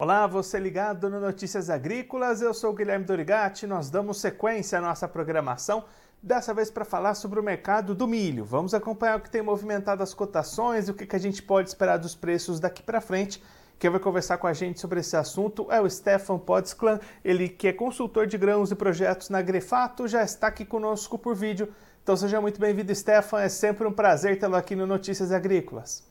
Olá, você ligado no Notícias Agrícolas, eu sou Guilherme Dorigati, nós damos sequência à nossa programação, dessa vez para falar sobre o mercado do milho. Vamos acompanhar o que tem movimentado as cotações e o que a gente pode esperar dos preços daqui para frente. Quem vai conversar com a gente sobre esse assunto é o Stefan Podsklan, ele que é consultor de grãos e projetos na Grefato, já está aqui conosco por vídeo. Então seja muito bem-vindo, Stefan, é sempre um prazer tê-lo aqui no Notícias Agrícolas.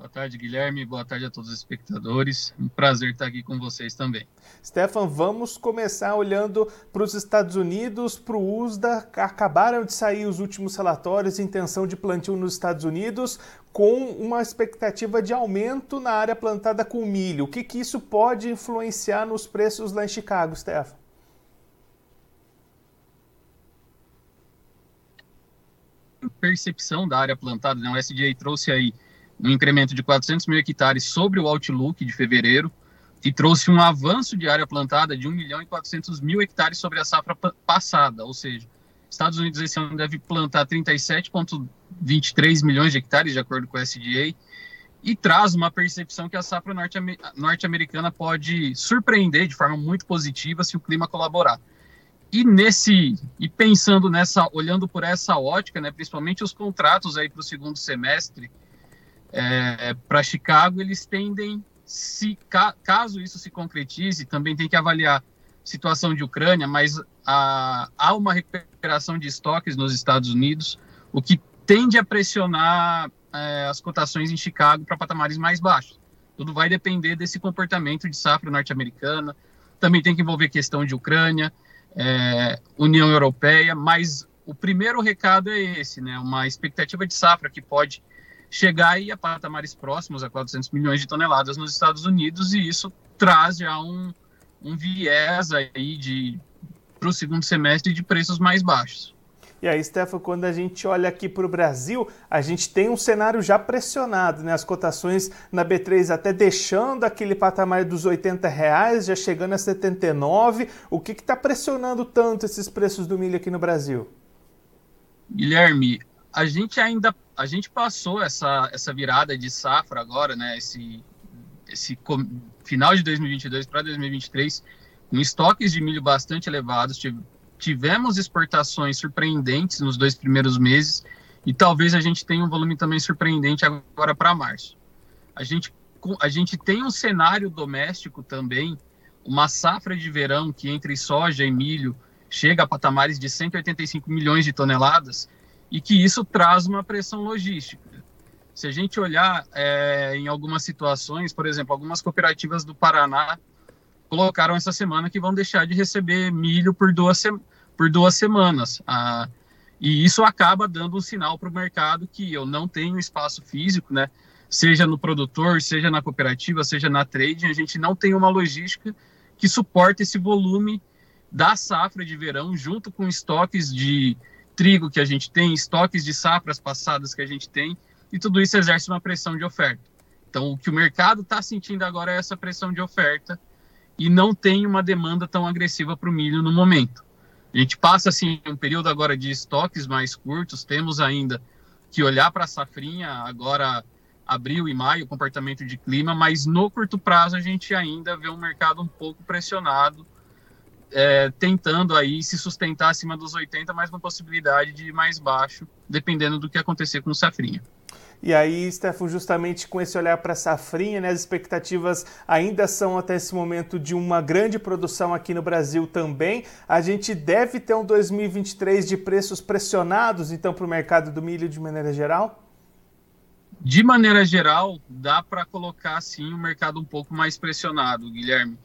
Boa tarde, Guilherme. Boa tarde a todos os espectadores. Um prazer estar aqui com vocês também. Stefan, vamos começar olhando para os Estados Unidos, para o USDA. Acabaram de sair os últimos relatórios de intenção de plantio nos Estados Unidos, com uma expectativa de aumento na área plantada com milho. O que, que isso pode influenciar nos preços lá em Chicago, Stefan? Percepção da área plantada, né? o SDA trouxe aí um incremento de 400 mil hectares sobre o outlook de fevereiro e trouxe um avanço de área plantada de 1 milhão e 400 mil hectares sobre a safra passada, ou seja, Estados Unidos esse ano deve plantar 37,23 milhões de hectares, de acordo com o SDA, e traz uma percepção que a safra norte-americana pode surpreender de forma muito positiva se o clima colaborar. E nesse e pensando nessa, olhando por essa ótica, né, principalmente os contratos aí para o segundo semestre, é, para Chicago, eles tendem, se ca, caso isso se concretize, também tem que avaliar situação de Ucrânia, mas a, há uma recuperação de estoques nos Estados Unidos, o que tende a pressionar é, as cotações em Chicago para patamares mais baixos. Tudo vai depender desse comportamento de safra norte-americana. Também tem que envolver questão de Ucrânia, é, União Europeia, mas o primeiro recado é esse, né? Uma expectativa de safra que pode chegar aí a patamares próximos a 400 milhões de toneladas nos Estados Unidos, e isso traz já um, um viés aí de para o segundo semestre de preços mais baixos. E aí, Stefan, quando a gente olha aqui para o Brasil, a gente tem um cenário já pressionado, né? As cotações na B3 até deixando aquele patamar dos 80 reais, já chegando a 79. O que está pressionando tanto esses preços do milho aqui no Brasil? Guilherme, a gente ainda a gente passou essa, essa virada de safra agora, né? Esse, esse final de 2022 para 2023, com estoques de milho bastante elevados. Tivemos exportações surpreendentes nos dois primeiros meses e talvez a gente tenha um volume também surpreendente agora para março. A gente, a gente tem um cenário doméstico também, uma safra de verão que entre soja e milho chega a patamares de 185 milhões de toneladas e que isso traz uma pressão logística. Se a gente olhar é, em algumas situações, por exemplo, algumas cooperativas do Paraná colocaram essa semana que vão deixar de receber milho por duas, por duas semanas. Ah, e isso acaba dando um sinal para o mercado que eu não tenho espaço físico, né? Seja no produtor, seja na cooperativa, seja na trading, a gente não tem uma logística que suporte esse volume da safra de verão junto com estoques de trigo que a gente tem, estoques de safras passadas que a gente tem, e tudo isso exerce uma pressão de oferta. Então, o que o mercado está sentindo agora é essa pressão de oferta e não tem uma demanda tão agressiva para o milho no momento. A gente passa assim um período agora de estoques mais curtos, temos ainda que olhar para a safrinha agora abril e maio, comportamento de clima, mas no curto prazo a gente ainda vê um mercado um pouco pressionado é, tentando aí se sustentar acima dos 80, mas uma possibilidade de ir mais baixo, dependendo do que acontecer com o Safrinha. E aí, Stefan, justamente com esse olhar para a safrinha, né, as expectativas ainda são até esse momento de uma grande produção aqui no Brasil também. A gente deve ter um 2023 de preços pressionados, então, para o mercado do milho de maneira geral? De maneira geral, dá para colocar sim o mercado um pouco mais pressionado, Guilherme.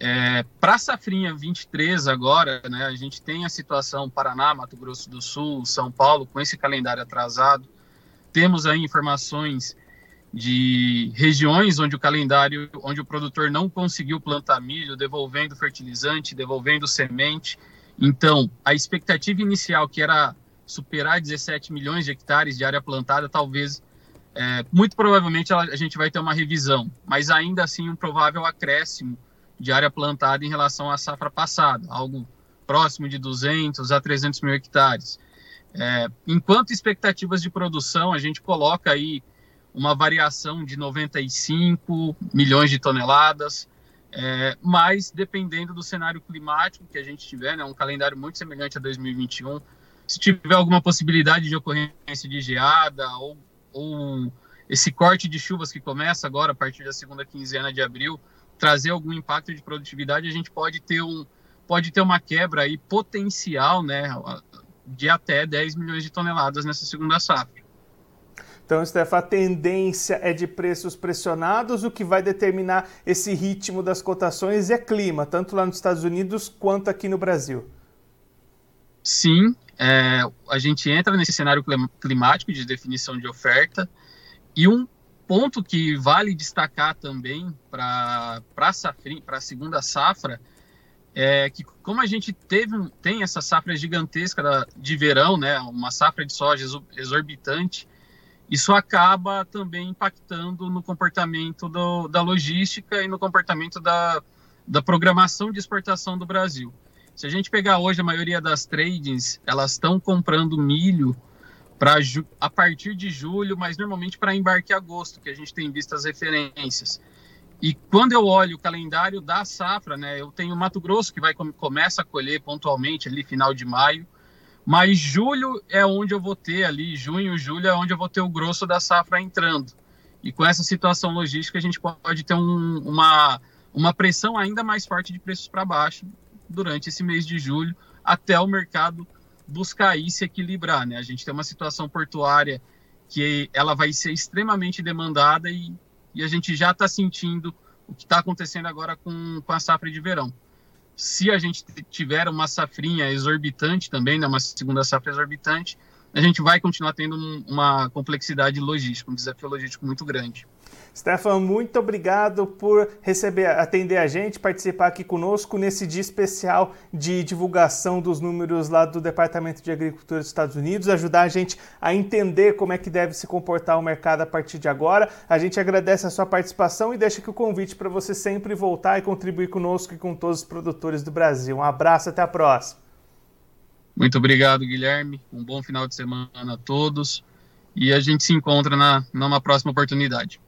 É, para safrinha 23 agora, né, a gente tem a situação Paraná, Mato Grosso do Sul, São Paulo, com esse calendário atrasado. Temos aí informações de regiões onde o calendário, onde o produtor não conseguiu plantar milho, devolvendo fertilizante, devolvendo semente. Então, a expectativa inicial, que era superar 17 milhões de hectares de área plantada, talvez, é, muito provavelmente, a gente vai ter uma revisão, mas ainda assim um provável acréscimo de área plantada em relação à safra passada, algo próximo de 200 a 300 mil hectares. É, enquanto expectativas de produção, a gente coloca aí uma variação de 95 milhões de toneladas, é, mas dependendo do cenário climático que a gente tiver, né, um calendário muito semelhante a 2021, se tiver alguma possibilidade de ocorrência de geada ou, ou esse corte de chuvas que começa agora a partir da segunda quinzena de abril trazer algum impacto de produtividade, a gente pode ter um pode ter uma quebra aí potencial, né, de até 10 milhões de toneladas nessa segunda safra. Então, Steph, a tendência é de preços pressionados, o que vai determinar esse ritmo das cotações é clima, tanto lá nos Estados Unidos quanto aqui no Brasil. Sim, é, a gente entra nesse cenário climático de definição de oferta e um ponto que vale destacar também para a segunda safra é que como a gente teve tem essa safra gigantesca de verão, né, uma safra de soja exorbitante, isso acaba também impactando no comportamento do, da logística e no comportamento da, da programação de exportação do Brasil. Se a gente pegar hoje a maioria das tradings, elas estão comprando milho para a partir de julho, mas normalmente para embarque em agosto, que a gente tem visto as referências. E quando eu olho o calendário da safra, né, eu tenho Mato Grosso que vai começa a colher pontualmente ali final de maio, mas julho é onde eu vou ter ali, junho, julho é onde eu vou ter o grosso da safra entrando. E com essa situação logística, a gente pode ter um, uma, uma pressão ainda mais forte de preços para baixo durante esse mês de julho, até o mercado buscar aí se equilibrar. Né? A gente tem uma situação portuária que ela vai ser extremamente demandada e, e a gente já está sentindo o que está acontecendo agora com, com a safra de verão se a gente tiver uma safrinha exorbitante também, né, uma segunda safra exorbitante, a gente vai continuar tendo um, uma complexidade logística, um desafio logístico muito grande. Stefan, muito obrigado por receber, atender a gente, participar aqui conosco nesse dia especial de divulgação dos números lá do Departamento de Agricultura dos Estados Unidos, ajudar a gente a entender como é que deve se comportar o mercado a partir de agora. A gente agradece a sua participação e deixa aqui o convite para você sempre voltar e contribuir conosco e com todos os produtores do Brasil. Um abraço, até a próxima. Muito obrigado, Guilherme. Um bom final de semana a todos. E a gente se encontra na, numa próxima oportunidade.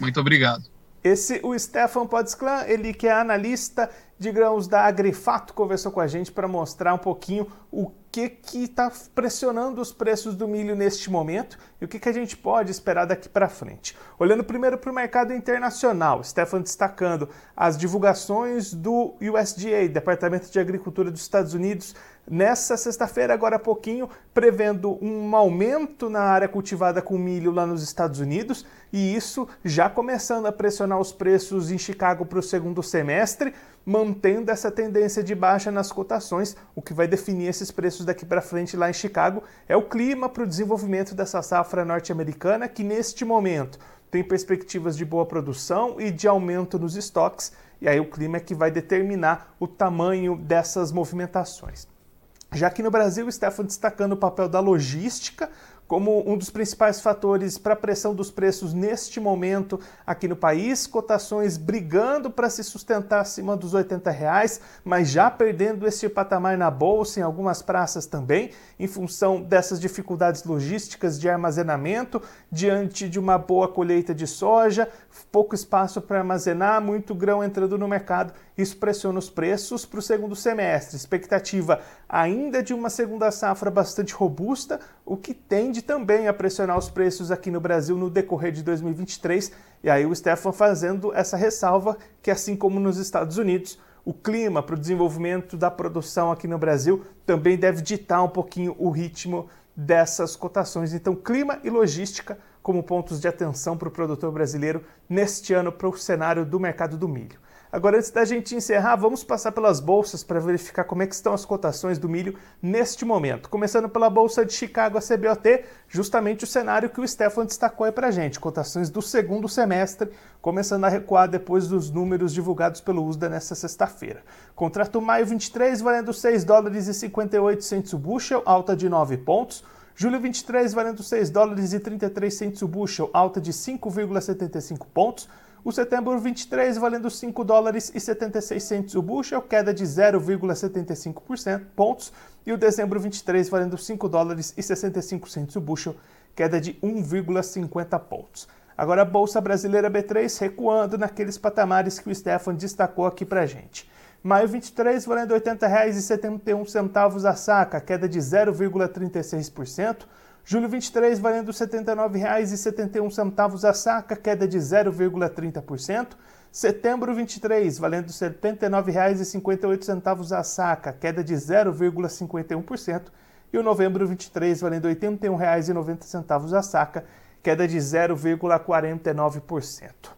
Muito obrigado. Esse, o Stefan Podsclan, ele que é analista de grãos da Agrifato, conversou com a gente para mostrar um pouquinho o que está pressionando os preços do milho neste momento e o que, que a gente pode esperar daqui para frente. Olhando primeiro para o mercado internacional, Stefan destacando as divulgações do USDA, Departamento de Agricultura dos Estados Unidos, nessa sexta-feira, agora há pouquinho, prevendo um aumento na área cultivada com milho lá nos Estados Unidos, e isso já começando a pressionar os preços em Chicago para o segundo semestre, mantendo essa tendência de baixa nas cotações. O que vai definir esses preços daqui para frente lá em Chicago é o clima para o desenvolvimento dessa safra norte-americana, que neste momento tem perspectivas de boa produção e de aumento nos estoques, e aí o clima é que vai determinar o tamanho dessas movimentações. Já que no Brasil, Stefan destacando o papel da logística como um dos principais fatores para a pressão dos preços neste momento aqui no país, cotações brigando para se sustentar acima dos 80 reais, mas já perdendo esse patamar na bolsa em algumas praças também, em função dessas dificuldades logísticas de armazenamento, diante de uma boa colheita de soja, pouco espaço para armazenar, muito grão entrando no mercado, isso pressiona os preços para o segundo semestre. Expectativa ainda de uma segunda safra bastante robusta, o que tende também a pressionar os preços aqui no Brasil no decorrer de 2023. E aí o Stefan fazendo essa ressalva que, assim como nos Estados Unidos, o clima para o desenvolvimento da produção aqui no Brasil também deve ditar um pouquinho o ritmo dessas cotações. Então, clima e logística como pontos de atenção para o produtor brasileiro neste ano para o cenário do mercado do milho. Agora, antes da gente encerrar, vamos passar pelas bolsas para verificar como é que estão as cotações do milho neste momento. Começando pela Bolsa de Chicago, a CBOT, justamente o cenário que o Stefan destacou aí para gente. Cotações do segundo semestre, começando a recuar depois dos números divulgados pelo USDA nesta sexta-feira. Contrato maio 23, valendo 6 dólares e 58 centos o bushel, alta de 9 pontos. Julho 23, valendo 6 dólares e 33 centos o bushel, alta de 5,75 pontos. O setembro 23 valendo 5 dólares e 76 centos o bushel, queda de 0,75% pontos, e o dezembro 23 valendo 5 dólares e 65 centos o bushel, queda de 1,50 pontos. Agora a Bolsa Brasileira B3 recuando naqueles patamares que o Stefan destacou aqui para gente. Maio 23 valendo R$ 80,71 a saca, queda de 0,36%. Julho 23 valendo R$ 79,71 a saca, queda de 0,30%. Setembro 23 valendo R$ 79,58 a saca, queda de 0,51%. E o novembro 23 valendo R$ 81,90 a saca, queda de 0,49%.